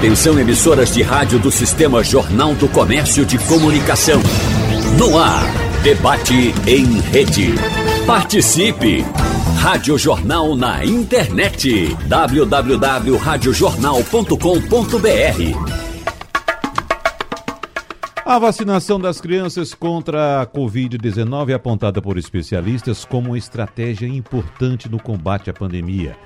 Atenção emissoras de rádio do Sistema Jornal do Comércio de Comunicação. No ar, debate em rede. Participe! Rádio Jornal na internet. www.radiojornal.com.br a vacinação das crianças contra a Covid-19 é apontada por especialistas como uma estratégia importante no combate à pandemia.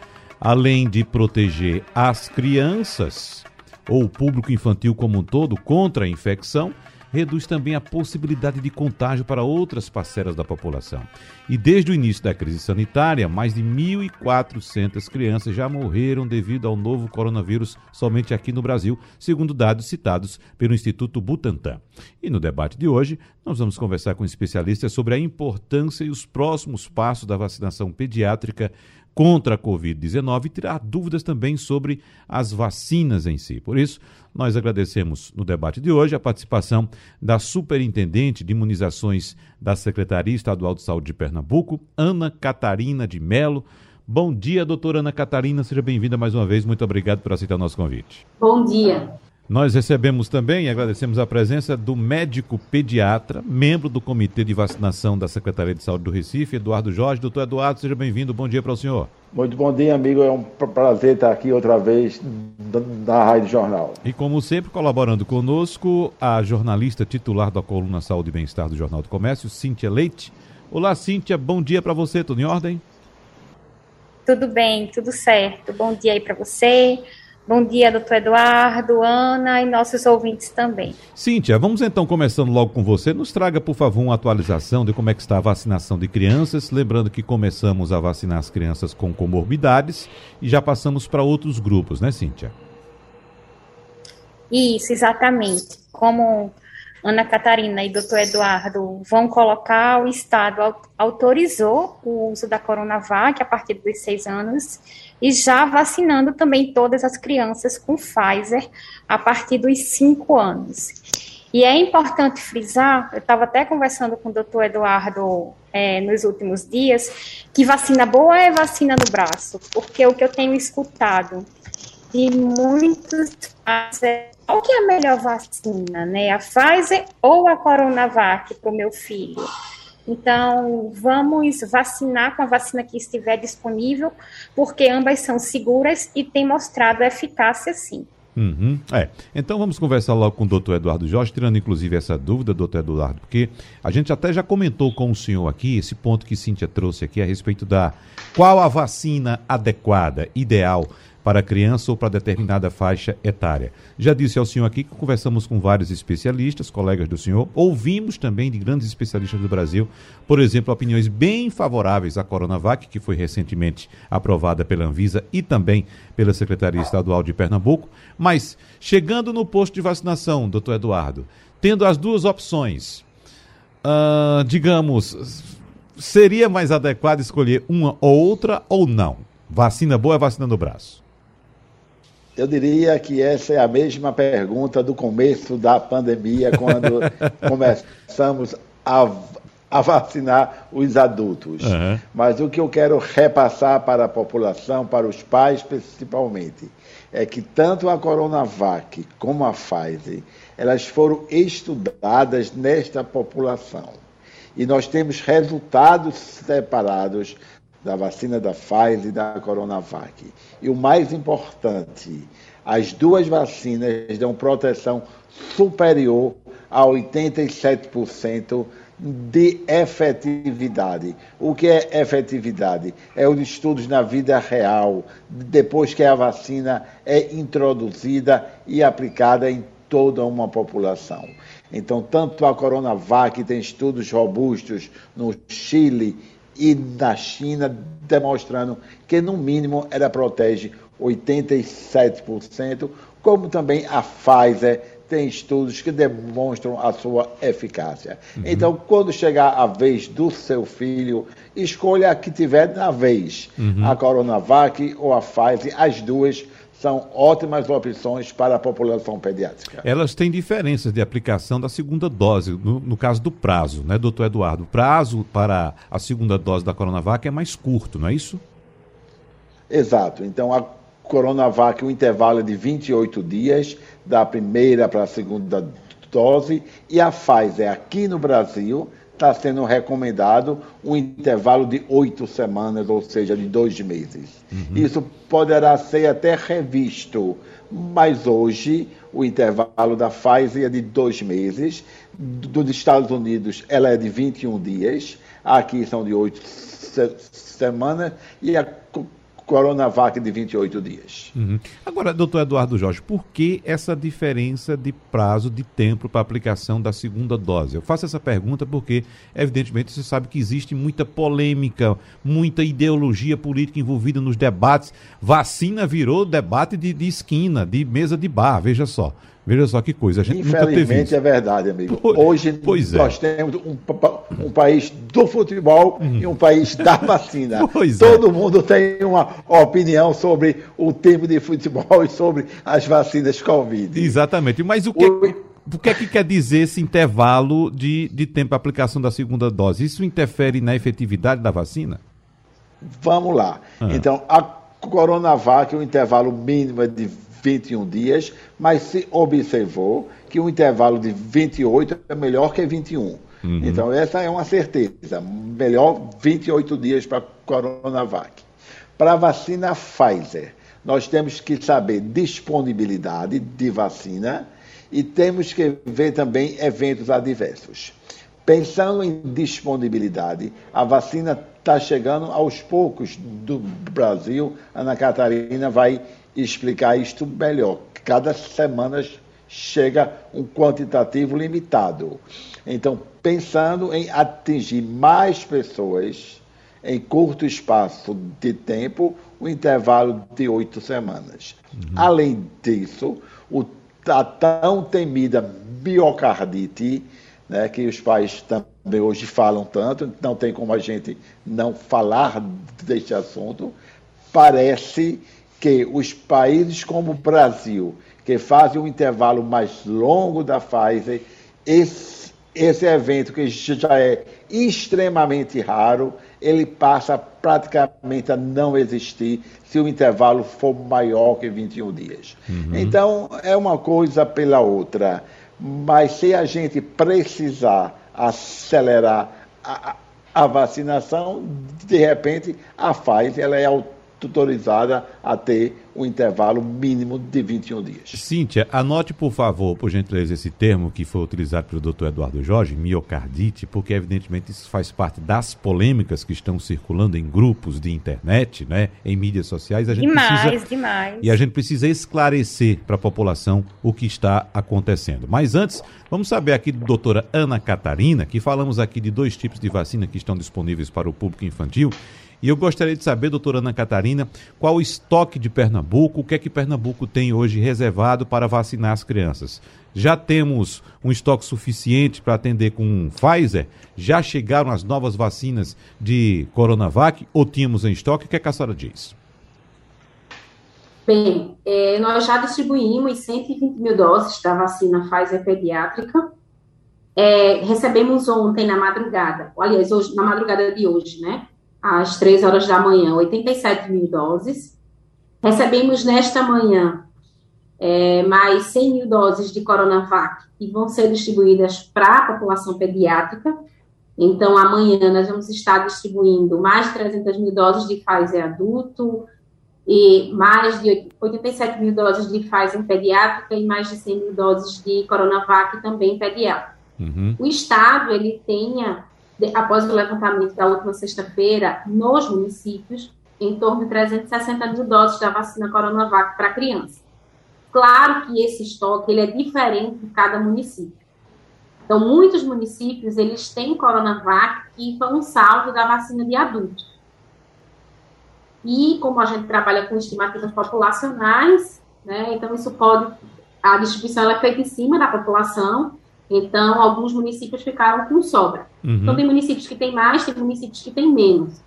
Além de proteger as crianças ou o público infantil como um todo contra a infecção, reduz também a possibilidade de contágio para outras parcelas da população. E desde o início da crise sanitária, mais de 1.400 crianças já morreram devido ao novo coronavírus somente aqui no Brasil, segundo dados citados pelo Instituto Butantan. E no debate de hoje, nós vamos conversar com especialistas sobre a importância e os próximos passos da vacinação pediátrica contra a Covid-19 e tirar dúvidas também sobre as vacinas em si. Por isso, nós agradecemos no debate de hoje a participação da Superintendente de Imunizações da Secretaria Estadual de Saúde de Pernambuco, Ana Catarina de Melo. Bom dia, doutora Ana Catarina, seja bem-vinda mais uma vez. Muito obrigado por aceitar o nosso convite. Bom dia. Nós recebemos também e agradecemos a presença do médico pediatra, membro do Comitê de Vacinação da Secretaria de Saúde do Recife, Eduardo Jorge. Doutor Eduardo, seja bem-vindo. Bom dia para o senhor. Muito bom dia, amigo. É um prazer estar aqui outra vez da Rádio Jornal. E como sempre, colaborando conosco, a jornalista titular da coluna Saúde e Bem-Estar do Jornal do Comércio, Cíntia Leite. Olá, Cíntia. Bom dia para você. Tudo em ordem? Tudo bem, tudo certo. Bom dia aí para você Bom dia, doutor Eduardo, Ana e nossos ouvintes também. Cíntia, vamos então começando logo com você. Nos traga, por favor, uma atualização de como é que está a vacinação de crianças. Lembrando que começamos a vacinar as crianças com comorbidades e já passamos para outros grupos, né, Cíntia? Isso, exatamente. Como Ana Catarina e doutor Eduardo vão colocar, o Estado autorizou o uso da Coronavac a partir dos seis anos e já vacinando também todas as crianças com Pfizer a partir dos cinco anos. E é importante frisar, eu estava até conversando com o doutor Eduardo é, nos últimos dias, que vacina boa é vacina no braço, porque o que eu tenho escutado de muitos é qual que é a melhor vacina, né? A Pfizer ou a Coronavac para o meu filho? Então, vamos vacinar com a vacina que estiver disponível, porque ambas são seguras e têm mostrado eficácia sim. Uhum, é. Então vamos conversar logo com o doutor Eduardo Jorge, tirando inclusive essa dúvida, doutor Eduardo, porque a gente até já comentou com o senhor aqui, esse ponto que Cíntia trouxe aqui a respeito da qual a vacina adequada, ideal para criança ou para determinada faixa etária. Já disse ao senhor aqui que conversamos com vários especialistas, colegas do senhor, ouvimos também de grandes especialistas do Brasil, por exemplo, opiniões bem favoráveis à Coronavac, que foi recentemente aprovada pela Anvisa e também pela Secretaria Estadual de Pernambuco. Mas, chegando no posto de vacinação, doutor Eduardo, tendo as duas opções, uh, digamos, seria mais adequado escolher uma ou outra ou não? Vacina boa é vacina no braço. Eu diria que essa é a mesma pergunta do começo da pandemia, quando começamos a, a, vacinar os adultos. Uhum. Mas o que eu quero repassar para a população, para os pais principalmente, é que tanto a Coronavac como a Pfizer, elas foram estudadas nesta população. E nós temos resultados separados da vacina da Pfizer e da Coronavac. E o mais importante, as duas vacinas dão proteção superior a 87% de efetividade. O que é efetividade? É os estudos na vida real, depois que a vacina é introduzida e aplicada em toda uma população. Então, tanto a Coronavac tem estudos robustos no Chile e na China, demonstrando que, no mínimo, ela protege 87%, como também a Pfizer tem estudos que demonstram a sua eficácia. Uhum. Então, quando chegar a vez do seu filho, escolha a que tiver na vez, uhum. a Coronavac ou a Pfizer, as duas são ótimas opções para a população pediátrica. Elas têm diferenças de aplicação da segunda dose, no, no, caso do prazo, né, doutor Eduardo? O prazo para a segunda dose da Coronavac é mais curto, não é isso? Exato. Então, a Coronavac, o intervalo é de 28 dias, da primeira para a segunda dose, e a Pfizer, aqui no Brasil, está sendo recomendado um intervalo de oito semanas, ou seja, de dois meses. Uhum. Isso poderá ser até revisto, mas hoje o intervalo da Pfizer é de dois meses, dos Estados Unidos ela é de 21 dias, aqui são de oito semanas, e a Coronavac de 28 dias. Uhum. Agora, doutor Eduardo Jorge, por que essa diferença de prazo, de tempo para aplicação da segunda dose? Eu faço essa pergunta porque, evidentemente, você sabe que existe muita polêmica, muita ideologia política envolvida nos debates. Vacina virou debate de, de esquina, de mesa de bar, veja só. Veja só que coisa, a gente Infelizmente é verdade, amigo. Hoje pois é. nós é. temos um, um, país do futebol uhum. e um país da vacina. Pois é. Todo é. mundo tem uma opinião sobre o tempo de futebol e sobre as vacinas Covid. Exatamente. Mas o que, o... o que é que quer dizer esse intervalo de, de tempo para aplicação da segunda dose? Isso interfere na efetividade da vacina? Vamos lá. Ah. Então, a Coronavac, o intervalo mínimo é de 21 dias, mas se observou que o intervalo de 28 é melhor que 21. Uhum. Então, essa é uma certeza. Melhor 28 dias para a Coronavac. Para a vacina Pfizer, nós temos que saber disponibilidade de vacina e temos que ver também eventos adversos. Pensando em disponibilidade, a vacina está chegando aos poucos do Brasil. Ana Catarina vai explicar isto melhor. Cada semana chega um quantitativo limitado. Então, pensando em atingir mais pessoas em curto espaço de tempo, o um intervalo de oito semanas. Uhum. Além disso, o, a tão temida biocardite, né, que os pais também hoje falam tanto, não tem como a gente não falar deste assunto, parece que os países como o Brasil, que fazem um intervalo mais longo da Pfizer, esse, esse evento que já é extremamente raro, ele passa praticamente a não existir se o intervalo for maior que 21 dias. Uhum. Então, é uma coisa pela outra. Mas se a gente precisar acelerar a, a vacinação, de repente a Pfizer ela é tutorizada a ter um intervalo mínimo de 21 dias. Cíntia, anote por favor, por gentileza, esse termo que foi utilizado pelo Dr. Eduardo Jorge, miocardite, porque evidentemente isso faz parte das polêmicas que estão circulando em grupos de internet, né, em mídias sociais. A gente demais, precisa, demais. E a gente precisa esclarecer para a população o que está acontecendo. Mas antes, vamos saber aqui do doutora Ana Catarina, que falamos aqui de dois tipos de vacina que estão disponíveis para o público infantil e eu gostaria de saber, doutora Ana Catarina, qual o estoque de Pernambuco, o que é que Pernambuco tem hoje reservado para vacinar as crianças. Já temos um estoque suficiente para atender com Pfizer? Já chegaram as novas vacinas de Coronavac ou tínhamos em estoque? O que, é que a senhora diz? Bem, é, nós já distribuímos 120 mil doses da vacina Pfizer pediátrica. É, recebemos ontem na madrugada, aliás, hoje, na madrugada de hoje, né? Às três horas da manhã, 87 mil doses. Recebemos nesta manhã é, mais 100 mil doses de Coronavac que vão ser distribuídas para a população pediátrica. Então, amanhã nós vamos estar distribuindo mais de 300 mil doses de Pfizer adulto e mais de 87 mil doses de Pfizer pediátrica e mais de 100 mil doses de Coronavac também pediátrica. Uhum. O Estado, ele tenha após o levantamento da última sexta-feira, nos municípios, em torno de 360 mil doses da vacina Coronavac para criança. Claro que esse estoque ele é diferente em cada município. Então, muitos municípios, eles têm Coronavac que foi um saldo da vacina de adultos. E, como a gente trabalha com estimativas populacionais, né, então isso pode, a distribuição é feita em cima da população, então, alguns municípios ficaram com sobra. Uhum. Então, tem municípios que têm mais, tem municípios que têm menos.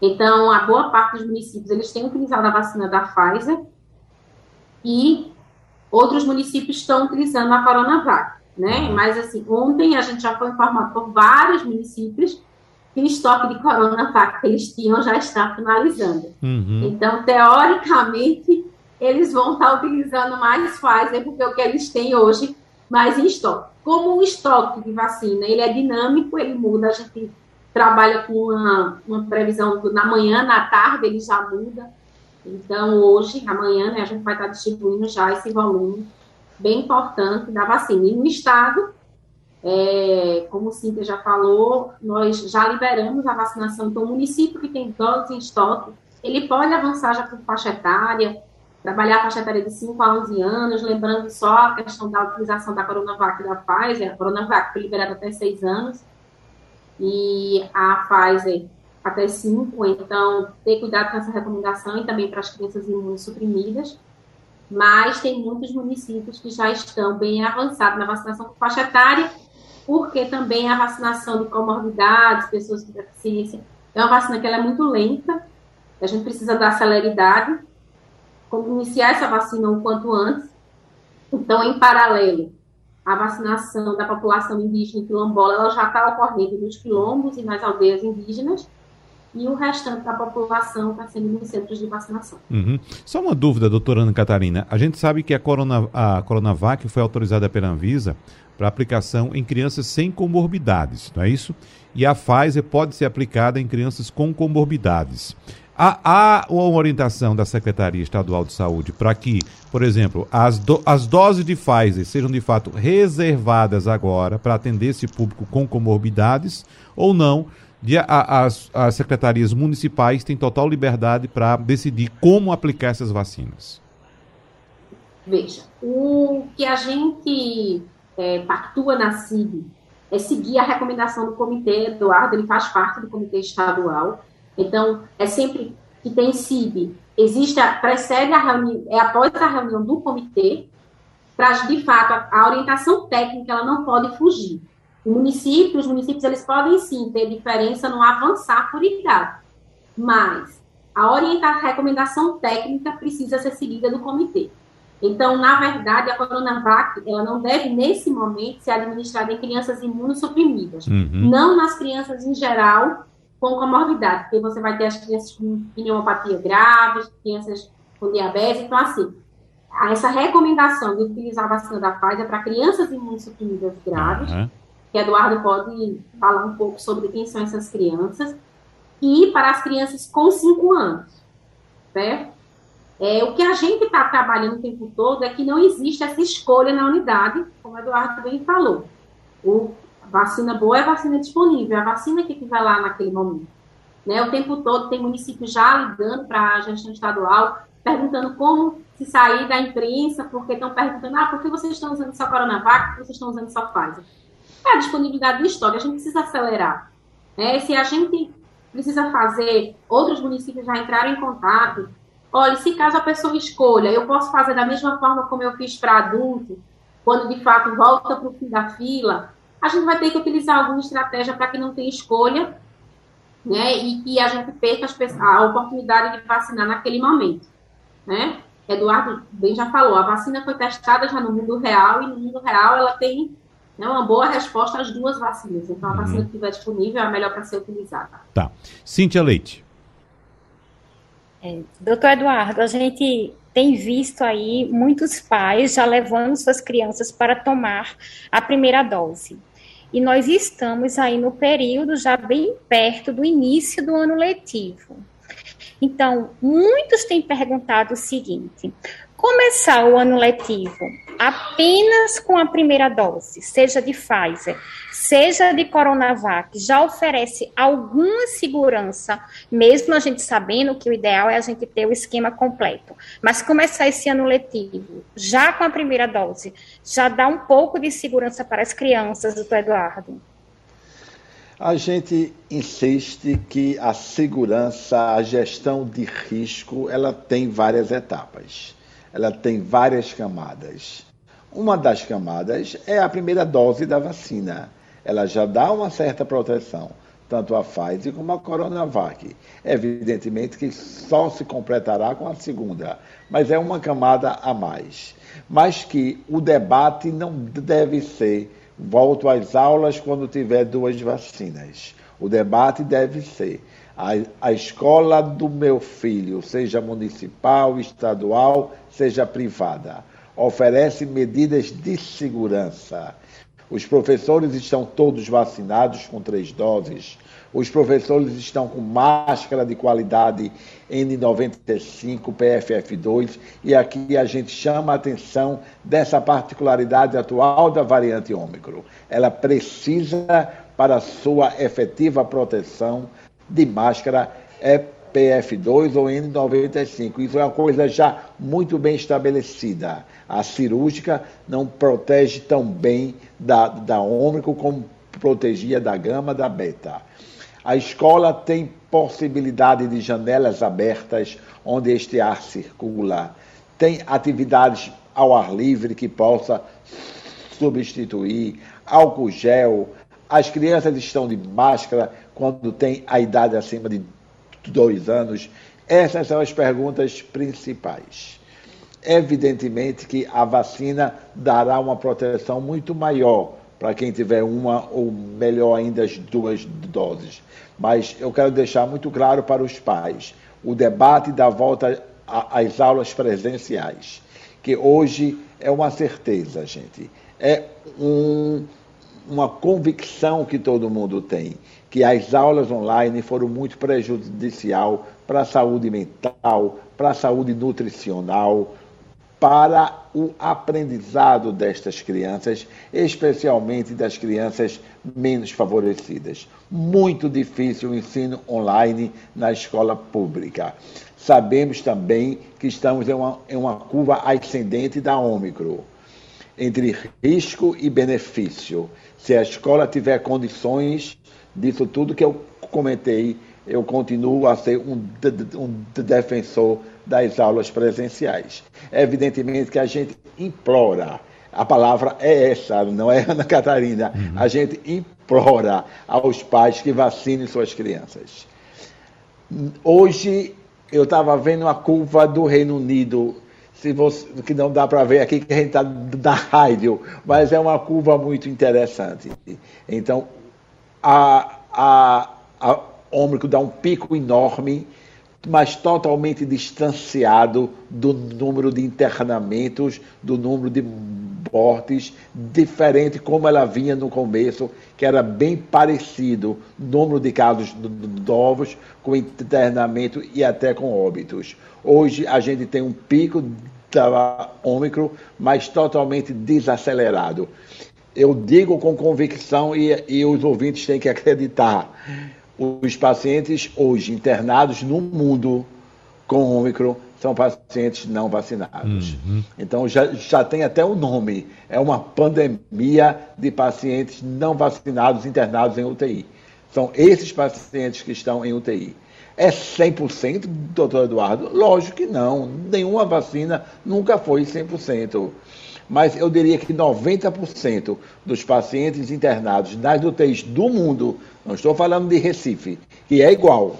Então, a boa parte dos municípios, eles têm utilizado a vacina da Pfizer e outros municípios estão utilizando a Coronavac, né? Mas, assim, ontem a gente já foi informado por vários municípios que o estoque de Coronavac que eles tinham já está finalizando. Uhum. Então, teoricamente, eles vão estar utilizando mais Pfizer, porque o que eles têm hoje mais em estoque. Como o estoque de vacina ele é dinâmico, ele muda, a gente trabalha com uma, uma previsão na manhã, na tarde ele já muda. Então, hoje, amanhã, né, a gente vai estar distribuindo já esse volume bem importante da vacina. E no estado, é, como o Cíntia já falou, nós já liberamos a vacinação. Então, o município que tem doses em estoque, ele pode avançar já por faixa etária, trabalhar a faixa etária de 5 a 11 anos, lembrando só a questão da utilização da Coronavac da Pfizer, a Coronavac foi liberada até 6 anos, e a Pfizer até 5, então ter cuidado com essa recomendação e também para as crianças imunossuprimidas, mas tem muitos municípios que já estão bem avançados na vacinação por faixa etária, porque também a vacinação de comorbidades, pessoas com deficiência, é uma vacina que ela é muito lenta, a gente precisa dar celeridade, como iniciar essa vacina o quanto antes. Então, em paralelo, a vacinação da população indígena quilombola ela já está ocorrendo nos quilombos e nas aldeias indígenas, e o restante da população está sendo nos centros de vacinação. Uhum. Só uma dúvida, doutora Ana Catarina. A gente sabe que a, corona, a Coronavac foi autorizada pela Anvisa para aplicação em crianças sem comorbidades, não é isso? E a Pfizer pode ser aplicada em crianças com comorbidades. Há, há uma orientação da Secretaria Estadual de Saúde para que, por exemplo, as, do, as doses de Pfizer sejam de fato reservadas agora para atender esse público com comorbidades ou não? De, a, as, as secretarias municipais têm total liberdade para decidir como aplicar essas vacinas. Veja, o que a gente é, pactua na CIB é seguir a recomendação do comitê, Eduardo, ele faz parte do comitê estadual, então, é sempre que tem CIB, existe a, precede a reunião, é após a reunião do comitê, para, de fato, a, a, orientação técnica, ela não pode fugir. O município, os municípios, eles podem sim ter diferença no avançar por idade, mas a orientação, a recomendação técnica precisa ser seguida do comitê. Então, na verdade, a Coronavac, ela não deve, nesse momento, ser administrada em crianças imunossuprimidas. Uhum. Não nas crianças em geral, com comorbidade, porque você vai ter as crianças com pneumopatia grave, crianças com diabetes, então assim, essa recomendação de utilizar a vacina da Pfizer para crianças imunossuprimidas graves, uhum. que Eduardo pode falar um pouco sobre quem são essas crianças, e para as crianças com 5 anos, certo? É, o que a gente está trabalhando o tempo todo é que não existe essa escolha na unidade, como o Eduardo bem falou. O, Vacina boa é vacina disponível, é a vacina que tiver lá naquele momento. Né? O tempo todo tem municípios já ligando para a gestão estadual, perguntando como se sair da imprensa, porque estão perguntando, ah, por que vocês estão usando só Coronavac, por que vocês estão usando só Pfizer? É a disponibilidade do estoque, a gente precisa acelerar. Né? Se a gente precisa fazer, outros municípios já entraram em contato, olha, se caso a pessoa escolha, eu posso fazer da mesma forma como eu fiz para adulto, quando de fato volta para o fim da fila, a gente vai ter que utilizar alguma estratégia para que não tenha escolha, né, e que a gente perca a oportunidade de vacinar naquele momento, né? Eduardo bem já falou, a vacina foi testada já no mundo real e no mundo real ela tem né, uma boa resposta às duas vacinas. Então, a uhum. vacina que estiver disponível é a melhor para ser utilizada. Tá. Cíntia Leite. É, doutor Eduardo, a gente tem visto aí muitos pais já levando suas crianças para tomar a primeira dose. E nós estamos aí no período já bem perto do início do ano letivo. Então, muitos têm perguntado o seguinte: começar o ano letivo apenas com a primeira dose, seja de Pfizer, seja de Coronavac, já oferece alguma segurança, mesmo a gente sabendo que o ideal é a gente ter o esquema completo. Mas começar esse ano letivo já com a primeira dose, já dá um pouco de segurança para as crianças, doutor Eduardo? A gente insiste que a segurança, a gestão de risco, ela tem várias etapas ela tem várias camadas. Uma das camadas é a primeira dose da vacina. Ela já dá uma certa proteção, tanto a Pfizer como a Coronavac. Evidentemente que só se completará com a segunda, mas é uma camada a mais. Mas que o debate não deve ser volto às aulas quando tiver duas vacinas. O debate deve ser A, escola do meu filho, seja municipal, estadual, seja privada, oferece medidas de segurança. Os professores estão todos vacinados com três doses. Os professores estão com máscara de qualidade N95, PFF2, e aqui a gente chama a atenção dessa particularidade atual da variante Ômicron. Ela precisa, para sua efetiva proteção, de máscara é PF2 ou N95. Isso é uma coisa já muito bem estabelecida. A cirúrgica não protege tão bem da, da ômicron como protegia da gama da beta. A escola tem possibilidade de janelas abertas onde este ar circula. Tem atividades ao ar livre que possa substituir, álcool gel. As crianças estão de máscara quando tem a idade acima de dois anos? Essas são as perguntas principais. Evidentemente que a vacina dará uma proteção muito maior para quem tiver uma ou melhor ainda as duas doses. Mas eu quero deixar muito claro para os pais o debate da volta às aulas presenciais, que hoje é uma certeza, gente. É um, uma convicção que todo mundo tem que as aulas online foram muito prejudicial para a saúde mental, para a saúde nutricional, para o aprendizado destas crianças, especialmente das crianças menos favorecidas. Muito difícil o ensino online na escola pública. Sabemos também que estamos em uma, em uma curva ascendente da Ômicron, entre risco e benefício. Se a escola tiver condições disso tudo que eu comentei, eu continuo a ser um, um defensor das aulas presenciais. Evidentemente que a gente implora, a palavra é essa, não é Ana Catarina, uhum. a gente implora aos pais que vacinem suas crianças. Hoje eu estava vendo a curva do Reino Unido, se você, que não dá para ver aqui que a gente está da rádio, mas é uma curva muito interessante. Então, a, a, a dá um pico enorme, mas totalmente distanciado do número de internamentos, do número de mortes, diferente como ela vinha no começo, que era bem parecido, número de casos novos, com internamento e até com óbitos. Hoje a gente tem um pico da Ômicron, mas totalmente desacelerado eu digo com convicção e, e os ouvintes têm que acreditar. Os pacientes hoje internados no mundo com Ômicron são pacientes não vacinados. Uhum. Então já, já tem até o nome. É uma pandemia de pacientes não vacinados internados em UTI. São esses pacientes que estão em UTI. É 100%, doutor Eduardo? Lógico que não. Nenhuma vacina nunca foi 100% mas eu diria que 90% dos pacientes internados nas UTIs do mundo, não estou falando de Recife, que é igual,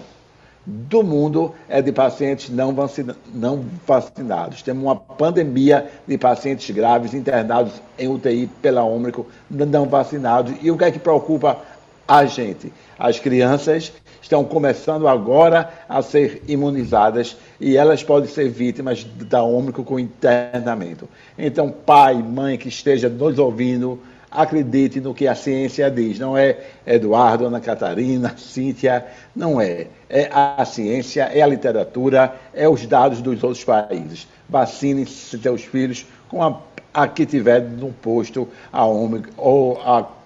do mundo é de pacientes não, vacina, não vacinados. Temos uma pandemia de pacientes graves internados em UTI pela Ômicron, não vacinados. E o que é que preocupa a gente? As crianças estão começando agora a ser imunizadas e elas podem ser vítimas da Ômicron com internamento. Então, pai, mãe que esteja nos ouvindo, acredite no que a ciência diz. Não é Eduardo, Ana Catarina, Cíntia, não é. É a ciência, é a literatura, é os dados dos outros países. Vacine seus filhos com a, a que tiver no posto a Ômicron ou a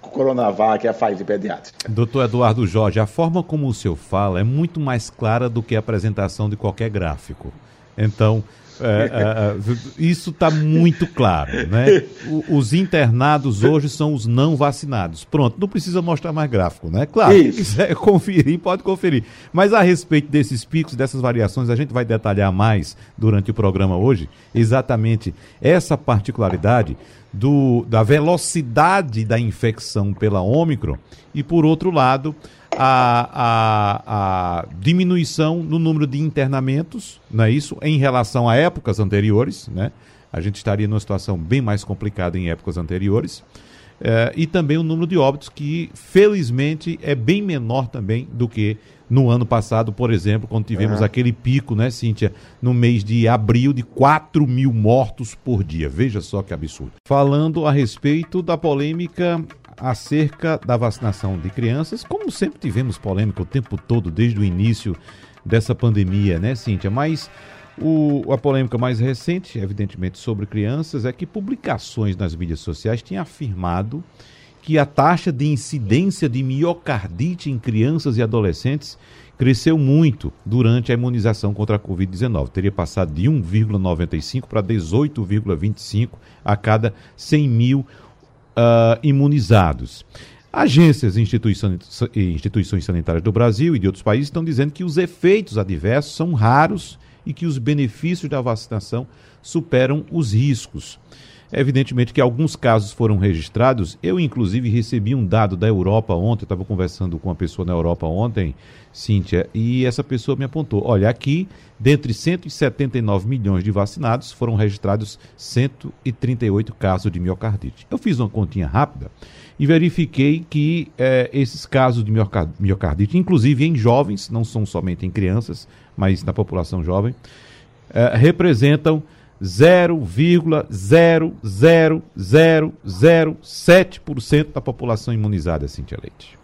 Coronavac, a Pfizer pediátrica. Doutor Eduardo Jorge, a forma como o senhor fala é muito mais clara do que a apresentação de qualquer gráfico. Então, é, é, é isso está muito claro, né? O, os internados hoje são os não vacinados. Pronto, não precisa mostrar mais gráfico, né? Claro, se quiser conferir, pode conferir. Mas a respeito desses picos, dessas variações, a gente vai detalhar mais durante o programa hoje, exatamente essa particularidade do, da velocidade da infecção pela Ômicron e, por outro lado, a, a, a, diminuição no número de internamentos, não é isso, em relação a épocas anteriores, né? A gente estaria numa situação bem mais complicada em épocas anteriores. Eh, e também o número de óbitos, que felizmente é bem menor também do que no ano passado, por exemplo, quando tivemos uhum. aquele pico, né, Cíntia, no mês de abril, de 4 mil mortos por dia. Veja só que absurdo. Falando a respeito da polêmica acerca da vacinação de crianças, como sempre tivemos polêmica o tempo todo, desde o início dessa pandemia, né, Cíntia? Mas o, a polêmica mais recente, evidentemente, sobre crianças, é que publicações nas mídias sociais têm afirmado que a taxa de incidência de miocardite em crianças e adolescentes cresceu muito durante a imunização contra a Covid-19. Teria passado de 1,95 para 18,25 a cada 100 mil uh, imunizados. Agências e instituições sanitárias do Brasil e de outros países estão dizendo que os efeitos adversos são raros e que os benefícios da vacinação superam os riscos. Evidentemente que alguns casos foram registrados. Eu, inclusive, recebi um dado da Europa ontem. Estava conversando com uma pessoa na Europa ontem, Cíntia, e essa pessoa me apontou: olha, aqui, dentre 179 milhões de vacinados, foram registrados 138 casos de miocardite. Eu fiz uma continha rápida e verifiquei que eh, esses casos de miocardite, inclusive em jovens, não são somente em crianças, mas na população jovem, eh, representam 0,00007% da população imunizada, Cintia Leite.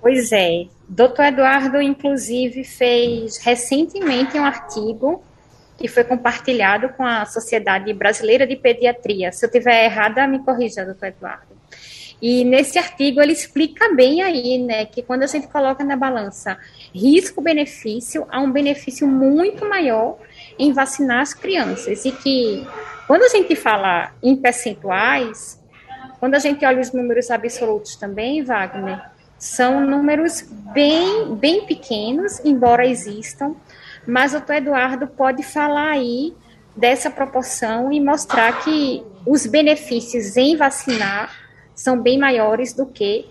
Pois é. Doutor Eduardo, inclusive, fez recentemente um artigo que foi compartilhado com a Sociedade Brasileira de Pediatria. Se eu tiver errada, me corrija, doutor Eduardo. E nesse artigo ele explica bem aí, né, que quando a gente coloca na balança risco-benefício, há um benefício muito maior em vacinar as crianças. E que, quando a gente fala em percentuais, quando a gente olha os números absolutos também, Wagner, são números bem, bem pequenos, embora existam, mas o Eduardo pode falar aí dessa proporção e mostrar que os benefícios em vacinar são bem maiores do que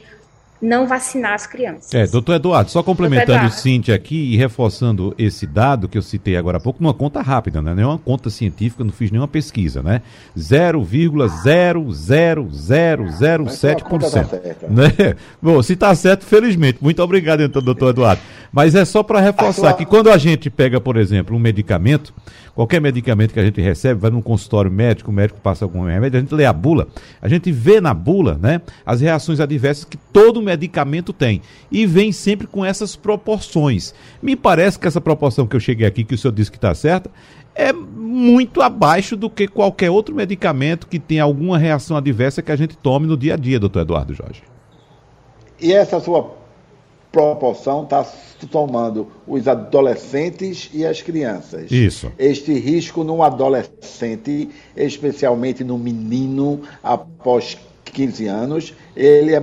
não vacinar as crianças. É, doutor Eduardo, só complementando o Cintia aqui e reforçando esse dado que eu citei agora há pouco, numa conta rápida, né? não é uma conta científica, não fiz nenhuma pesquisa, né? 0,00007%. Tá né? Bom, se está certo, felizmente. Muito obrigado, então, doutor Eduardo. Mas é só para reforçar que quando a gente pega, por exemplo, um medicamento, qualquer medicamento que a gente recebe, vai num consultório médico, o médico passa algum remédio, a gente lê a bula, a gente vê na bula, né, as reações adversas que todo medicamento tem. E vem sempre com essas proporções. Me parece que essa proporção que eu cheguei aqui, que o senhor disse que está certa, é muito abaixo do que qualquer outro medicamento que tenha alguma reação adversa que a gente tome no dia a dia, doutor Eduardo Jorge. E essa sua proporção está tomando os adolescentes e as crianças. Isso. Este risco no adolescente, especialmente no menino após 15 anos, ele é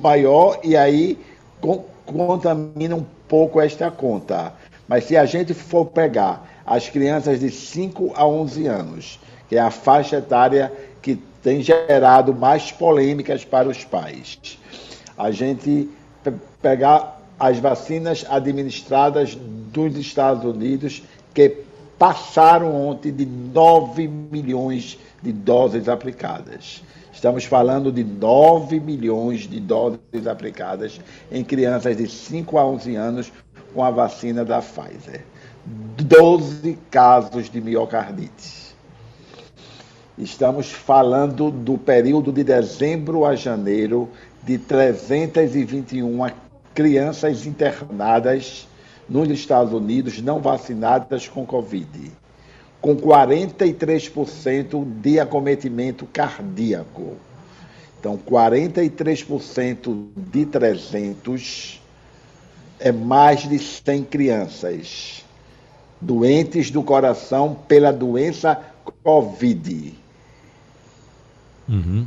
maior e aí contamina um pouco esta conta. Mas se a gente for pegar as crianças de 5 a 11 anos, que é a faixa etária que tem gerado mais polêmicas para os pais, a gente pegar as vacinas administradas dos Estados Unidos, que passaram ontem de 9 milhões de doses aplicadas. Estamos falando de 9 milhões de doses aplicadas em crianças de 5 a 11 anos com a vacina da Pfizer. 12 casos de miocardite. Estamos falando do período de dezembro a janeiro de 321 crianças internadas nos Estados Unidos não vacinadas com Covid, com 43% de acometimento cardíaco. Então, 43% de 300 é mais de 100 crianças doentes do coração pela doença Covid. Uhum.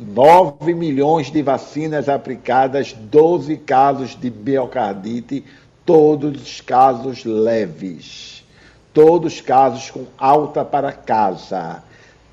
9 milhões de vacinas aplicadas, 12 casos de miocardite, todos os casos leves, todos casos com alta para casa,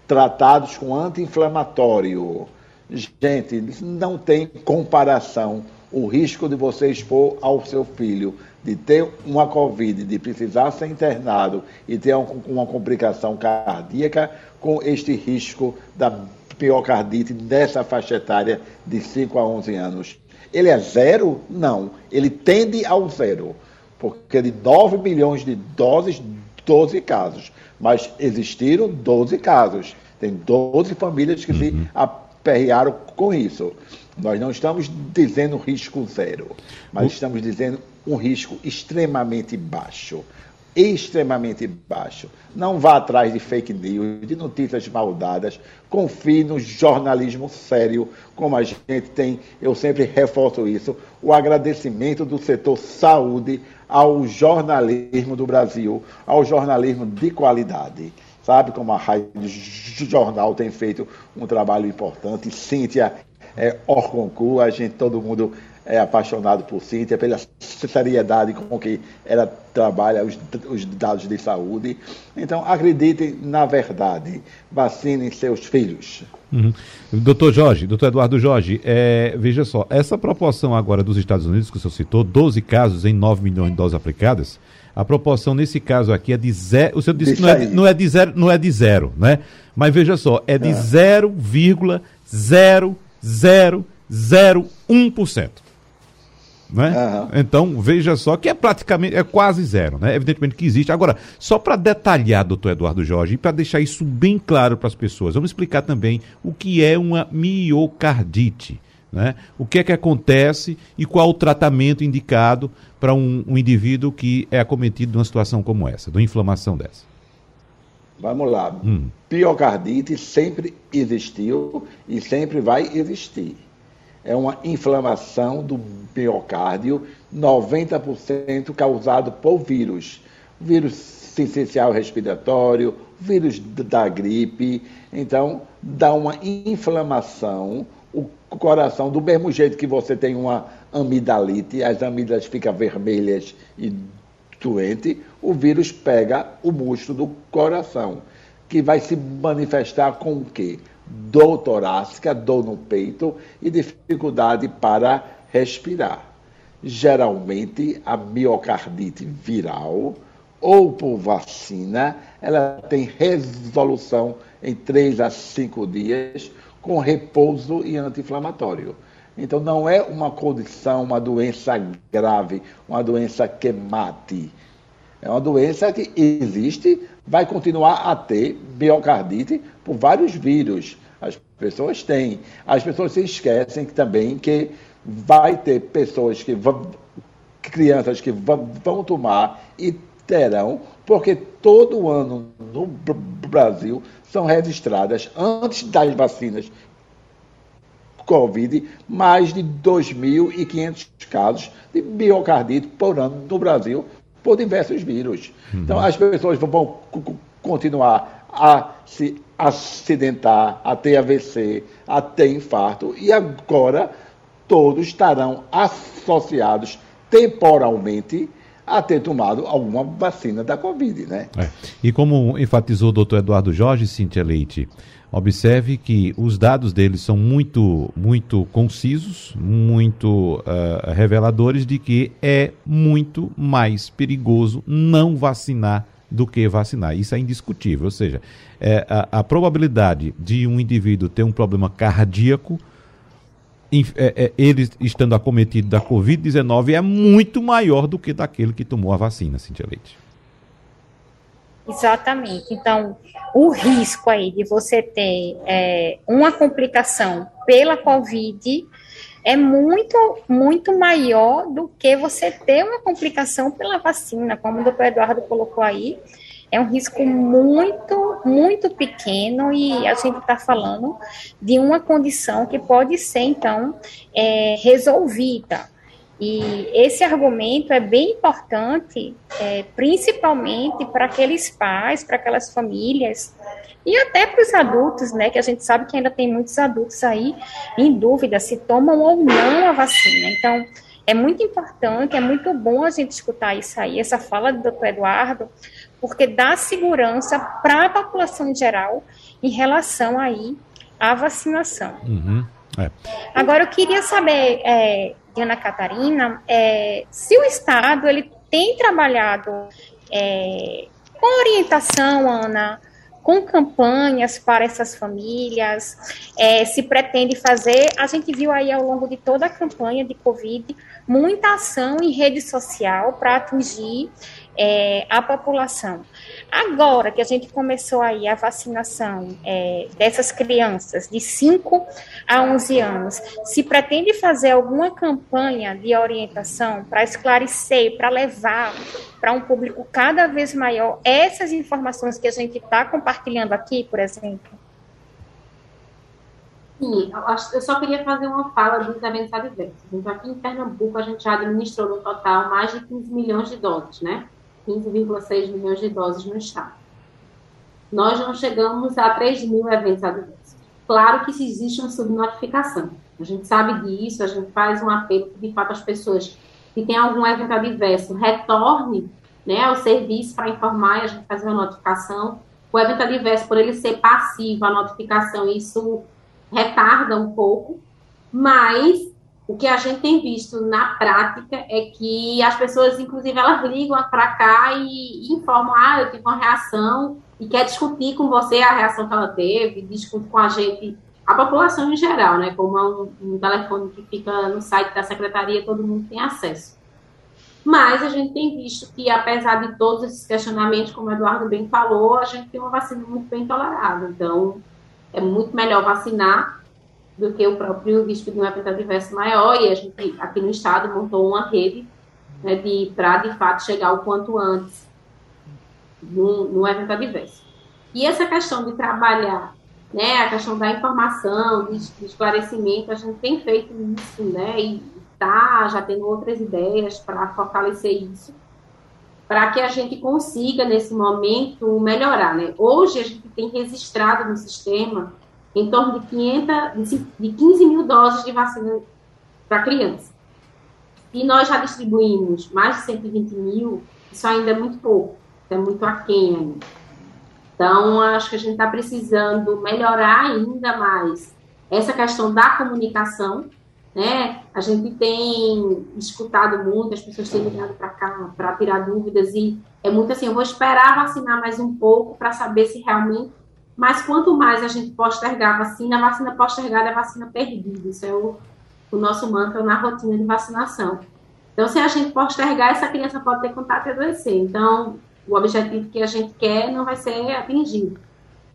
tratados com anti-inflamatório. Gente, não tem comparação o risco de você expor ao seu filho de ter uma Covid, de precisar ser internado e ter uma complicação cardíaca com este risco da miocardite nessa faixa etária de 5 a 11 anos. Ele é zero? Não. Ele tende ao zero. Porque de 9 milhões de doses, 12 casos. Mas existiram 12 casos. Tem 12 famílias que uhum. se aperrearam com isso. Nós não estamos dizendo risco zero, mas estamos dizendo um risco extremamente baixo extremamente baixo. Não vá atrás de fake news, de notícias maldadas. Confie no jornalismo sério, como a gente tem. Eu sempre reforço isso. O agradecimento do setor saúde ao jornalismo do Brasil, ao jornalismo de qualidade. Sabe como a Rádio Jornal tem feito um trabalho importante. Cíntia é, Orconcu, a gente, todo mundo é apaixonado por Cíntia, pela seriedade com que ela trabalha os, os dados de saúde. Então, acreditem na verdade, vacinem seus filhos. Uhum. Doutor Jorge, doutor Eduardo Jorge, é, veja só, essa proporção agora dos Estados Unidos que o senhor citou, 12 casos em 9 milhões de doses aplicadas, a proporção nesse caso aqui é de zero. O senhor disse que não é, não é, de zero, não é de zero, né? Mas veja só, é de é. 0,0001%. Né? Uhum. Então, veja só que é praticamente, é quase zero, né? Evidentemente que existe. Agora, só para detalhar, doutor Eduardo Jorge, e para deixar isso bem claro para as pessoas, vamos explicar também o que é uma miocardite. Né? O que é que acontece e qual o tratamento indicado para um, um indivíduo que é acometido de uma situação como essa, de uma inflamação dessa? Vamos lá. Hum. Piocardite sempre existiu e sempre vai existir é uma inflamação do miocárdio, 90% causado por vírus. Vírus sensicial respiratório, vírus da gripe. Então, dá uma inflamação. O coração, do mesmo jeito que você tem uma amidalite, as amígdalas ficam vermelhas e doente, o vírus pega o músculo do coração, que vai se manifestar com o quê? Dor torácica, dor no peito e dificuldade para respirar. Geralmente, a miocardite viral ou por vacina, ela tem resolução em 3 a 5 dias com repouso e anti-inflamatório. Então, não é uma condição, uma doença grave, uma doença que mate. É uma doença que existe, vai continuar a ter miocardite por vários vírus. As pessoas têm. As pessoas se esquecem que, também que vai ter pessoas que crianças que vão, vão tomar e terão, porque todo ano no Brasil são registradas, antes das vacinas Covid, mais de 2.500 casos de miocardite por ano no Brasil, por diversos vírus. Uhum. Então, as pessoas vão continuar a se acidentar, a ter AVC, a ter infarto, e agora todos estarão associados temporalmente a ter tomado alguma vacina da Covid, né? É. E como enfatizou o doutor Eduardo Jorge, Cintia Leite, observe que os dados deles são muito, muito concisos, muito uh, reveladores de que é muito mais perigoso não vacinar do que vacinar. Isso é indiscutível. Ou seja, é, a, a, probabilidade de um indivíduo ter um problema cardíaco, é, é, ele estando acometido da Covid-19, é muito maior do que daquele que tomou a vacina, Cintia Leite. Exatamente. Então, o risco aí de você ter é, uma complicação pela Covid é muito, muito maior do que você ter uma complicação pela vacina, como o doutor Eduardo colocou aí. É um risco muito, muito pequeno e a gente está falando de uma condição que pode ser, então, é, resolvida. E esse argumento é bem importante, é, principalmente para aqueles pais, para aquelas famílias e até para os adultos, né, que a gente sabe que ainda tem muitos adultos aí em dúvida se tomam ou não a vacina. Então, é muito importante, é muito bom a gente escutar isso aí, essa fala do doutor Eduardo, porque dá segurança para a população em geral em relação aí à vacinação. Uhum, é. Agora, eu queria saber, é, Ana Catarina, é, se o Estado ele tem trabalhado é, com orientação, Ana, com campanhas para essas famílias, é, se pretende fazer. A gente viu aí ao longo de toda a campanha de Covid muita ação em rede social para atingir é, a população. Agora que a gente começou aí a vacinação é, dessas crianças de 5 a 11 anos, se pretende fazer alguma campanha de orientação para esclarecer, para levar para um público cada vez maior essas informações que a gente está compartilhando aqui, por exemplo? Sim, eu só queria fazer uma fala dos eventos adversos. Então, aqui em Pernambuco, a gente já administrou no total mais de 15 milhões de doses, né? 15,6 milhões de doses no estado. Nós não chegamos a 3 mil eventos adversos. Claro que existe uma subnotificação. A gente sabe disso, a gente faz um apelo de fato, as pessoas que têm algum evento adverso retornem né, ao serviço para informar e a gente fazer uma notificação. O evento adverso, por ele ser passivo, a notificação, isso retarda um pouco, mas o que a gente tem visto na prática é que as pessoas, inclusive, elas ligam para cá e, informam, ah, eu tive uma reação e quer discutir com você a reação que ela teve, discute com a gente, a população em geral, né? Como é um, um telefone que fica no site da secretaria, todo mundo tem acesso. Mas a gente tem visto que, apesar de todos esses questionamentos, como o Eduardo bem falou, a gente tem uma vacina muito bem tolerada. Então, é muito melhor vacinar do que o próprio risco de um evento adverso maior, e a gente, aqui no estado, montou uma rede né, para, de fato, chegar o quanto antes no, evento adverso. E essa questão de trabalhar, né, a questão da informação, de, de esclarecimento, a gente tem feito isso, né, e está já tendo outras ideias para fortalecer isso, para que a gente consiga, nesse momento, melhorar, né. Hoje, a gente tem registrado no sistema em torno de, 500, de 15 mil doses de vacina para criança. E nós já distribuímos mais de 120 mil, isso ainda é muito pouco, é muito aquém ainda. Então, acho que a gente está precisando melhorar ainda mais essa questão da comunicação, né? A gente tem escutado muito, as pessoas têm ligado para cá para tirar dúvidas e é muito assim, eu vou esperar vacinar mais um pouco para saber se realmente mas quanto mais a gente postergar a vacina, a vacina postergada é a vacina perdida. Isso é o, o nosso mantra na rotina de vacinação. Então, se a gente postergar, essa criança pode ter contato e adoecer. Então, o objetivo que a gente quer não vai ser atingido.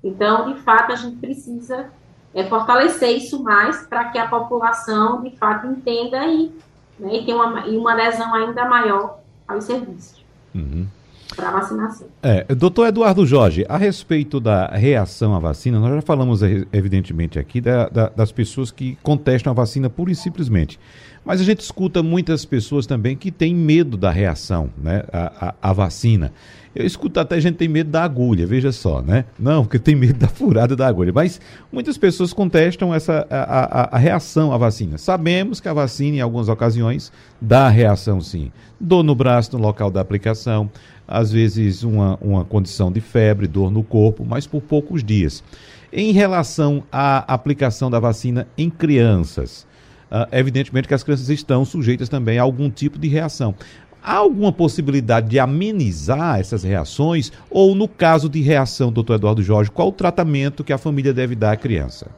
Então, de fato, a gente precisa é, fortalecer isso mais para que a população, de fato, entenda e, né, e tenha uma, e uma adesão ainda maior aos serviços. Uhum para vacinação. É, doutor Eduardo Jorge, a respeito da reação à vacina, nós já falamos evidentemente aqui da, da, das pessoas que contestam a vacina pura e simplesmente. Mas a gente escuta muitas pessoas também que têm medo da reação né, à, à, à vacina. Eu escuto até gente tem medo da agulha, veja só, né? Não, porque tem medo da furada da agulha. Mas muitas pessoas contestam essa a, a, a, reação à vacina. Sabemos que a vacina, em algumas ocasiões, dá reação sim. Dor no braço no local da aplicação, às vezes uma, uma condição de febre, dor no corpo, mas por poucos dias. Em relação à aplicação da vacina em crianças, uh, evidentemente que as crianças estão sujeitas também a algum tipo de reação. Há alguma possibilidade de amenizar essas reações? Ou, no caso de reação, doutor Eduardo Jorge, qual o tratamento que a família deve dar à criança?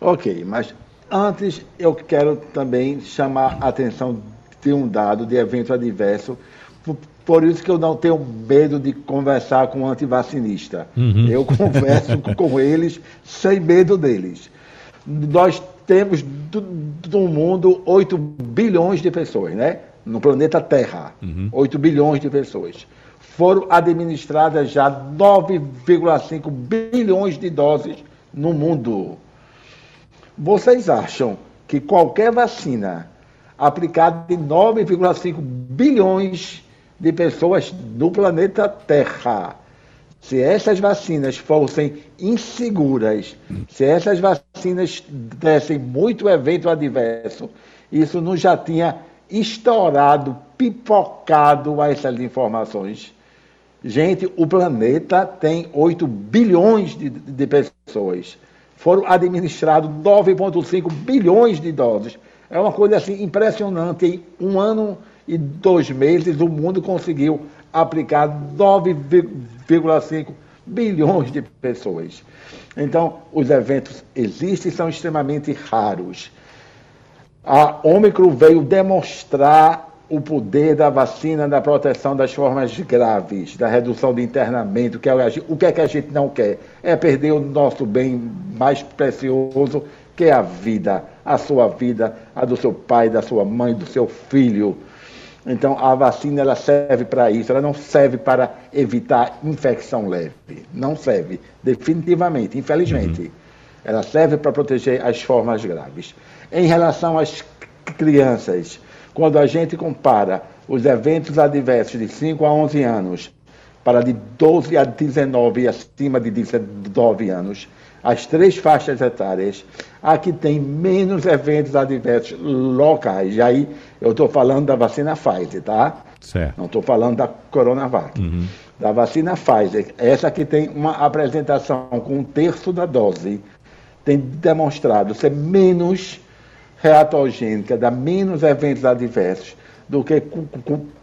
Ok, mas antes eu quero também chamar a atenção de um dado de evento adverso por isso que eu não tenho medo de conversar com um antivacinista. Uhum. Eu converso com eles sem medo deles. Nós temos no mundo 8 bilhões de pessoas, né? No planeta Terra. Uhum. 8 bilhões de pessoas. Foram administradas já 9,5 bilhões de doses no mundo. Vocês acham que qualquer vacina aplicada em 9,5 bilhões de pessoas no planeta Terra. Se essas vacinas fossem inseguras, se essas vacinas dessem muito evento adverso, isso não já tinha estourado, pipocado essas informações. Gente, o planeta tem 8 bilhões de, de pessoas. Foram administrados 9,5 bilhões de doses. É uma coisa assim impressionante. Em um ano e dois meses o mundo conseguiu aplicar 9,5 bilhões de pessoas. Então, os eventos existem e são extremamente raros. A Ômicron veio demonstrar o poder da vacina na proteção das formas graves, da redução de internamento, que é o que é que a gente não quer? É perder o nosso bem mais precioso, que é a vida, a sua vida, a do seu pai, da sua mãe, do seu filho. Então, a vacina ela serve para isso, ela não serve para evitar infecção leve. Não serve, definitivamente, infelizmente. Uhum. Ela serve para proteger as formas graves. Em relação às crianças, quando a gente compara os eventos adversos de 5 a 11 anos para de 12 a 19 e acima de 19 anos, as três faixas etárias, a que tem menos eventos adversos locais. E aí eu estou falando da vacina Pfizer, tá? Certo. Não estou falando da Coronavac. Uhum. Da vacina Pfizer, essa que tem uma apresentação com um terço da dose, tem demonstrado ser menos reatogênica, dá menos eventos adversos do que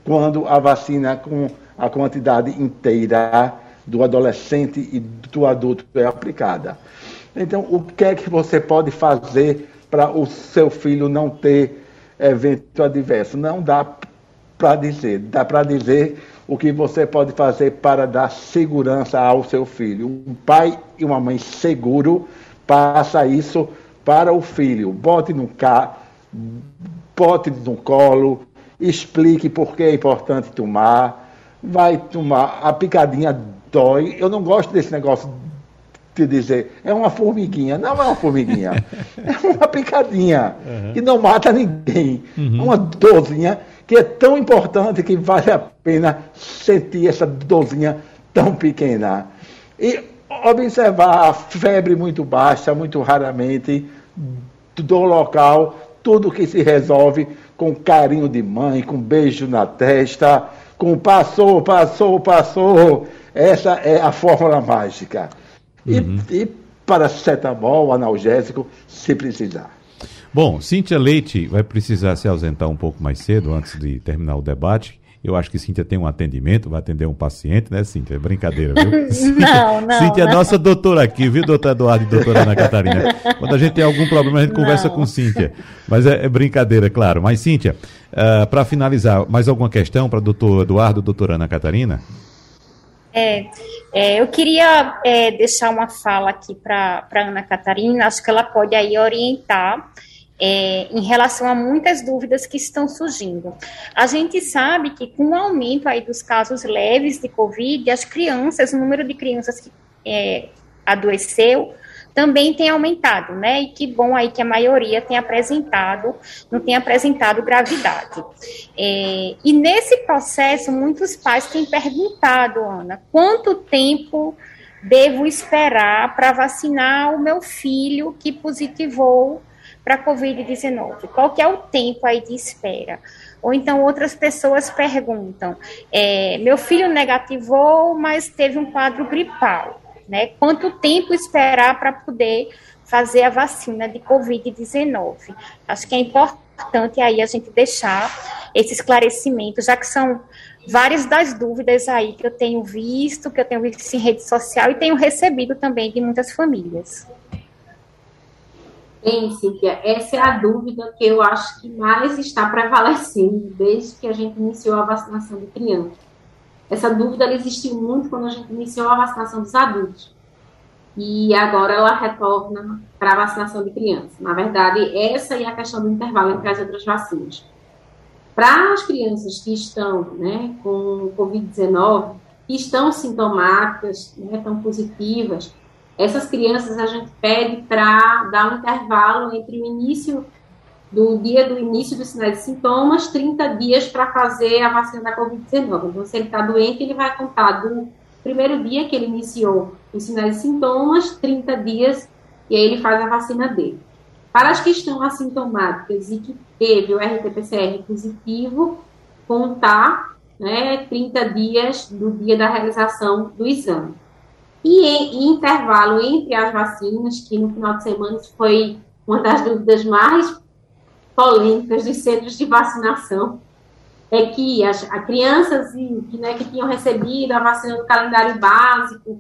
quando a vacina com a quantidade inteira do adolescente e do adulto é aplicada. Então, o que é que você pode fazer para o seu filho não ter evento adverso? Não dá para dizer. Dá para dizer o que você pode fazer para dar segurança ao seu filho. Um pai e uma mãe seguro passa isso para o filho. Bote no carro, bote no colo, explique por que é importante tomar. Vai tomar. A picadinha dói. Eu não gosto desse negócio de dizer é uma formiguinha. Não é uma formiguinha. é uma picadinha uhum. que não mata ninguém. Uhum. Uma dorzinha que é tão importante que vale a pena sentir essa dorzinha tão pequena. E observar a febre muito baixa, muito raramente, do local, tudo que se resolve com carinho de mãe, com beijo na testa, com passou, passou, passou. Essa é a fórmula mágica. E, uhum. e paracetamol, analgésico, se precisar. Bom, Cíntia Leite vai precisar se ausentar um pouco mais cedo antes de terminar o debate. Eu acho que Cíntia tem um atendimento, vai atender um paciente, né, Cíntia? É brincadeira, viu? não, não. Cíntia é nossa doutora aqui, viu, doutor Eduardo e doutora Ana Catarina? Quando a gente tem algum problema, a gente não. conversa com Cíntia. Mas é, é brincadeira, claro. Mas, Cíntia, uh, ah, para finalizar, mais alguma questão para doutor Eduardo e doutora Ana Catarina? É, é, eu queria é, deixar uma fala aqui para Ana Catarina, acho que ela pode aí orientar é, em relação a muitas dúvidas que estão surgindo. A gente sabe que com o aumento aí dos casos leves de Covid, as crianças, o número de crianças que é, adoeceu também tem aumentado, né? E que bom aí que a maioria tem apresentado, não tem apresentado gravidade. É, e nesse processo, muitos pais têm perguntado, Ana, quanto tempo devo esperar para vacinar o meu filho que positivou para a Covid-19? Qual que é o tempo aí de espera? Ou então outras pessoas perguntam, é, meu filho negativou, mas teve um quadro gripal né? Quanto tempo esperar para poder fazer a vacina de Covid-19? Acho que é importante aí a gente deixar esse esclarecimento, já que são várias das dúvidas aí que eu tenho visto, que eu tenho visto em rede social e tenho recebido também de muitas famílias. Bem, Cíntia, essa é a dúvida que eu acho que mais está prevalecendo desde que a gente iniciou a vacinação de crianças. Essa dúvida existiu muito quando a gente iniciou a vacinação dos adultos. E agora ela retorna para a vacinação de crianças. Na verdade, essa é a questão do intervalo entre as outras vacinas. Para as crianças que estão né, com Covid-19, que estão sintomáticas, né, estão positivas, essas crianças a gente pede para dar um intervalo entre o início do dia do início dos sinais e sintomas, 30 dias para fazer a vacina da Covid-19. Então, se ele está doente, ele vai contar do primeiro dia que ele iniciou os sinais e sintomas, 30 dias, e aí ele faz a vacina dele. Para as que estão assintomáticas e que teve o RT-PCR positivo, contar né, 30 dias do dia da realização do exame. E em intervalo entre as vacinas, que no final de semana foi uma das dúvidas mais polêmicas dos centros de vacinação é que as, as crianças que, né, que tinham recebido a vacina do calendário básico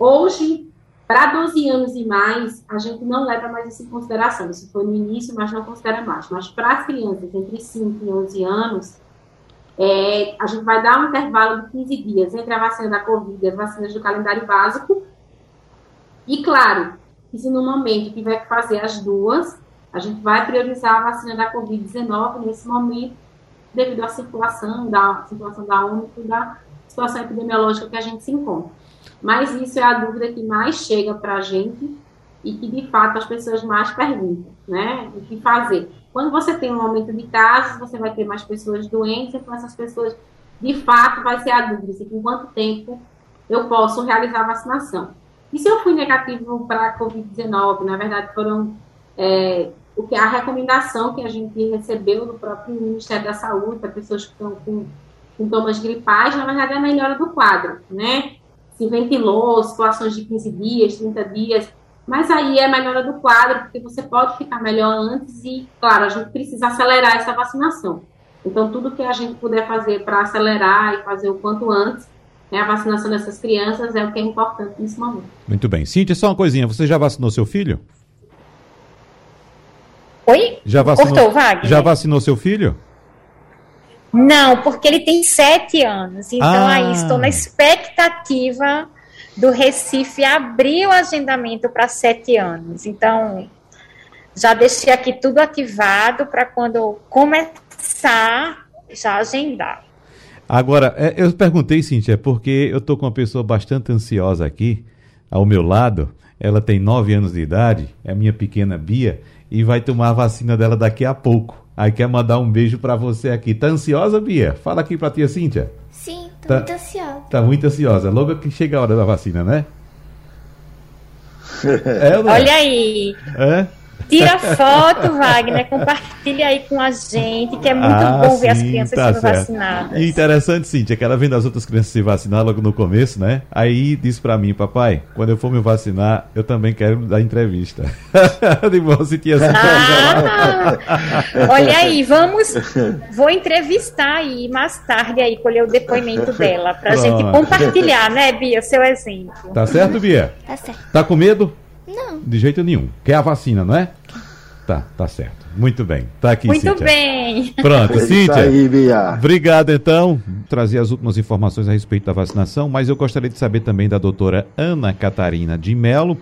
Hoje, para 12 anos e mais, a gente não leva mais isso em consideração. Isso foi no início, mas não considera mais. Mas para as crianças entre 5 e 11 anos, é, a gente vai dar um intervalo de 15 dias entre a vacina da Covid e as vacinas do calendário básico. E, claro, que se no momento tiver que fazer as duas, a gente vai priorizar a vacina da Covid-19 nesse momento, devido à circulação, da circulação da Ômicron, da situação epidemiológica que a gente se encontra. Mas isso é a dúvida que mais chega para a gente e que, de fato, as pessoas mais perguntam, né? O que fazer? Quando você tem um aumento de casos, você vai ter mais pessoas doentes, então essas pessoas, de fato, vai ser a dúvida, se com quanto tempo eu posso realizar a vacinação. E se eu fui negativo para a Covid-19, na verdade, foram é, o que a recomendação que a gente recebeu do próprio Ministério da Saúde para pessoas que estão com sintomas gripais, na verdade, é a melhora do quadro, né? Se ventilou situações de 15 dias, 30 dias, mas aí é a melhora do quadro, porque você pode ficar melhor antes e, claro, a gente precisa acelerar essa vacinação. Então, tudo que a gente puder fazer para acelerar e fazer o quanto antes, né, a vacinação dessas crianças é o que é importante nesse momento. Muito bem. Cíntia, só uma coisinha, você já vacinou seu filho? Oi? Já vacinou, Cortou, Wagner? Já vacinou seu filho? Não, porque ele tem sete anos. Então, ah. aí estou na expectativa do Recife abrir o agendamento para sete anos. Então, já deixei aqui tudo ativado para quando começar, já agendar. Agora, é, eu perguntei, Cíntia, porque eu estou com uma pessoa bastante ansiosa aqui, ao meu lado. Ela tem nove anos de idade, é a minha pequena Bia, e vai tomar a vacina dela daqui a pouco. Aí quer mandar um beijo para você aqui. Tá ansiosa, Bia? Fala aqui pra tia Cíntia. Tá, muito ansiosa. Tá muito ansiosa. Logo que chega a hora da vacina, né? é, Olha aí. É? Tira foto, Wagner, compartilha aí com a gente, que é muito ah, bom ver as crianças tá sendo certo. vacinadas. interessante, Cintia, que ela vendo as outras crianças se vacinar logo no começo, né? Aí disse para mim, papai, quando eu for me vacinar, eu também quero dar entrevista. De bom, Cintia, ah, Olha aí, vamos, vou entrevistar aí mais tarde aí, colher o depoimento dela, pra Pronto. gente compartilhar, né, Bia, seu exemplo. Tá certo, Bia? Tá certo. Tá com medo? Não. De jeito nenhum. Quer a vacina, não é? Tá, tá certo. Muito bem. Tá aqui, Muito Cíntia. bem. Pronto, é Cíntia. Aí, Bia. Obrigado, então. Trazer as últimas informações a respeito da vacinação, mas eu gostaria de saber também da doutora Ana Catarina de Melo,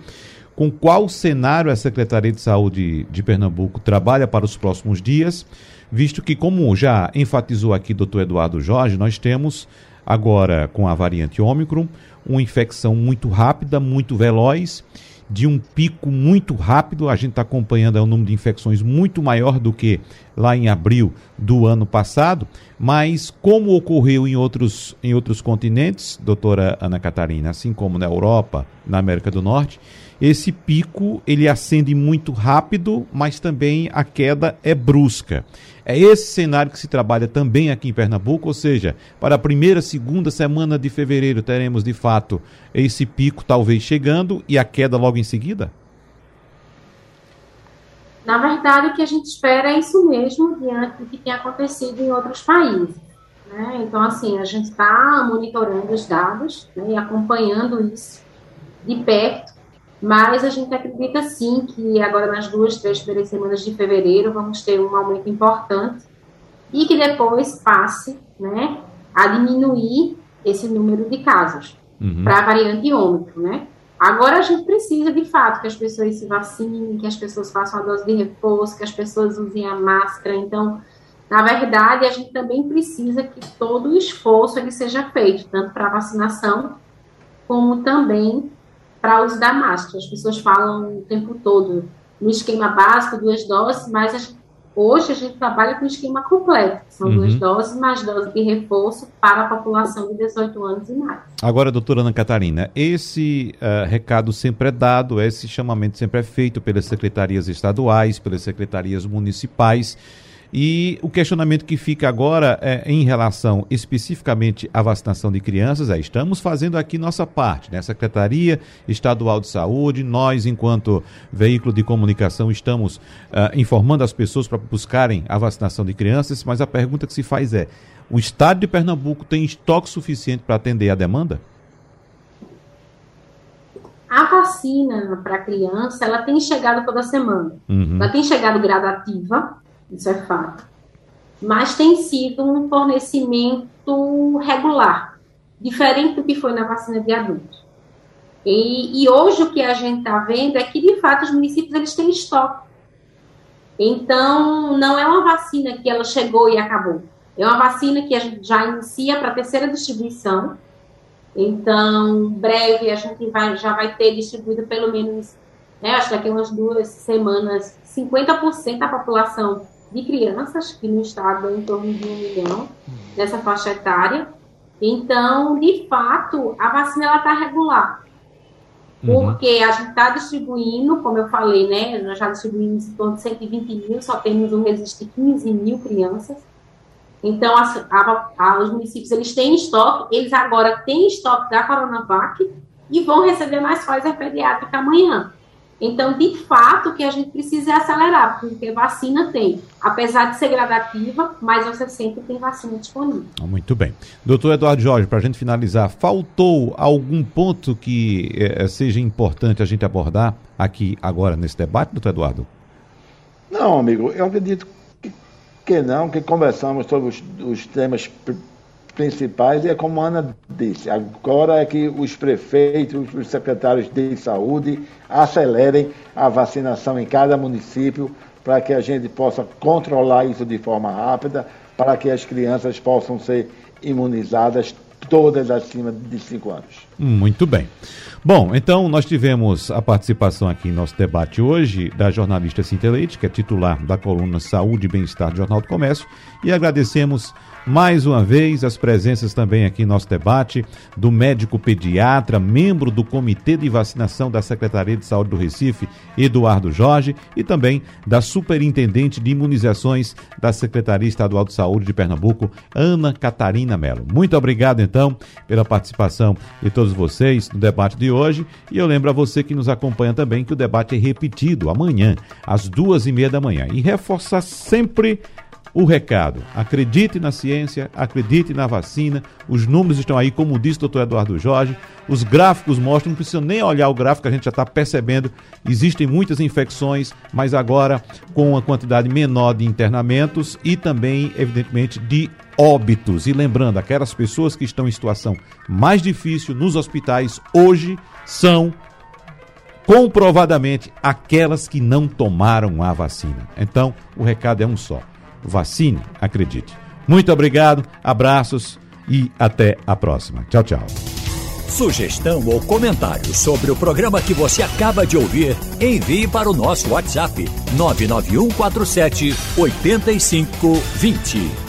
com qual cenário a Secretaria de Saúde de Pernambuco trabalha para os próximos dias, visto que, como já enfatizou aqui o doutor Eduardo Jorge, nós temos agora com a variante Ômicron uma infecção muito rápida, muito veloz de um pico muito rápido. A gente está acompanhando é um número de infecções muito maior do que lá em abril do ano passado, mas como ocorreu em outros, em outros continentes, doutora Ana Catarina, assim como na Europa, na América do Norte, esse pico ele acende muito rápido, mas também a queda é brusca. É esse cenário que se trabalha também aqui em Pernambuco, ou seja, para a primeira, segunda semana de fevereiro teremos de fato esse pico talvez chegando e a queda logo em seguida? Na verdade, o que a gente espera é isso mesmo diante do que tem acontecido em outros países. Né? Então, assim, a gente está monitorando os dados né, e acompanhando isso de perto mas a gente acredita sim que agora nas duas, três primeiras semanas de fevereiro vamos ter um aumento importante e que depois passe né, a diminuir esse número de casos uhum. para a variante ômicron, né? Agora a gente precisa, de fato, que as pessoas se vacinem, que as pessoas façam a dose de reforço, que as pessoas usem a máscara. Então, na verdade, a gente também precisa que todo o esforço ele seja feito, tanto para a vacinação, como também para uso da máscara. As pessoas falam o tempo todo no esquema básico, duas doses, mas a gente, hoje a gente trabalha com esquema completo. São uhum. duas doses, mais dose de reforço para a população de 18 anos e mais. Agora, doutora Ana Catarina, esse uh, recado sempre é dado, esse chamamento sempre é feito pelas secretarias estaduais, pelas secretarias municipais. E o questionamento que fica agora é, em relação especificamente à vacinação de crianças é: estamos fazendo aqui nossa parte, né? Secretaria Estadual de Saúde, nós, enquanto veículo de comunicação, estamos uh, informando as pessoas para buscarem a vacinação de crianças, mas a pergunta que se faz é: o Estado de Pernambuco tem estoque suficiente para atender a demanda? A vacina para criança, ela tem chegado toda semana. Uhum. Ela tem chegado gradativa, isso é fato. Mas tem sido um fornecimento regular, diferente do que foi na vacina de adultos. E, e hoje o que a gente está vendo é que, de fato, os municípios eles têm estoque. Então, não é uma vacina que ela chegou e acabou. É uma vacina que a gente já inicia para a terceira distribuição. Então, breve a gente vai, já vai ter distribuído pelo menos, né, acho que daqui umas duas semanas, 50% da população de crianças, que no estado é em torno de um milhão, nessa faixa etária. Então, de fato, a vacina está regular. Uhum. Porque a gente está distribuindo, como eu falei, né? Nós já distribuímos em torno de 120 mil, só temos um registro de 15 mil crianças. Então, a, a, a, os municípios eles têm estoque, eles agora têm estoque da Coronavac e vão receber mais Pfizer pediátrica amanhã. Então, de fato, o que a gente precisa é acelerar, porque vacina tem, apesar de ser gradativa, mas você sempre tem vacina disponível. Muito bem. Doutor Eduardo Jorge, para a gente finalizar, faltou algum ponto que eh, seja importante a gente abordar aqui agora nesse debate, doutor Eduardo? Não, amigo, eu acredito que, que não, que conversamos sobre os, os temas principais e é como a Ana disse, agora é que os prefeitos, os secretários de saúde acelerem a vacinação em cada município para que a gente possa controlar isso de forma rápida, para que as crianças possam ser imunizadas todas acima de 5 anos. Muito bem. Bom, então nós tivemos a participação aqui em nosso debate hoje da jornalista Cintia Leite, que é titular da coluna Saúde e Bem-Estar do Jornal do Comércio, e agradecemos mais uma vez as presenças também aqui em nosso debate do médico pediatra, membro do Comitê de Vacinação da Secretaria de Saúde do Recife, Eduardo Jorge, e também da Superintendente de Imunizações da Secretaria Estadual de Saúde de Pernambuco, Ana Catarina Melo. Muito obrigado, então, pela participação de todos vocês no debate de hoje. E eu lembro a você que nos acompanha também que o debate é repetido amanhã, às duas e meia da manhã. E reforçar sempre o recado. Acredite na ciência, acredite na vacina. Os números estão aí, como disse o doutor Eduardo Jorge. Os gráficos mostram, não precisa nem olhar o gráfico, a gente já está percebendo. Existem muitas infecções, mas agora com uma quantidade menor de internamentos e também, evidentemente, de óbitos. E lembrando, aquelas pessoas que estão em situação mais difícil nos hospitais hoje são comprovadamente aquelas que não tomaram a vacina. Então, o recado é um só vacine, acredite. Muito obrigado, abraços e até a próxima. Tchau, tchau. Sugestão ou comentário sobre o programa que você acaba de ouvir, envie para o nosso WhatsApp 99147 8520.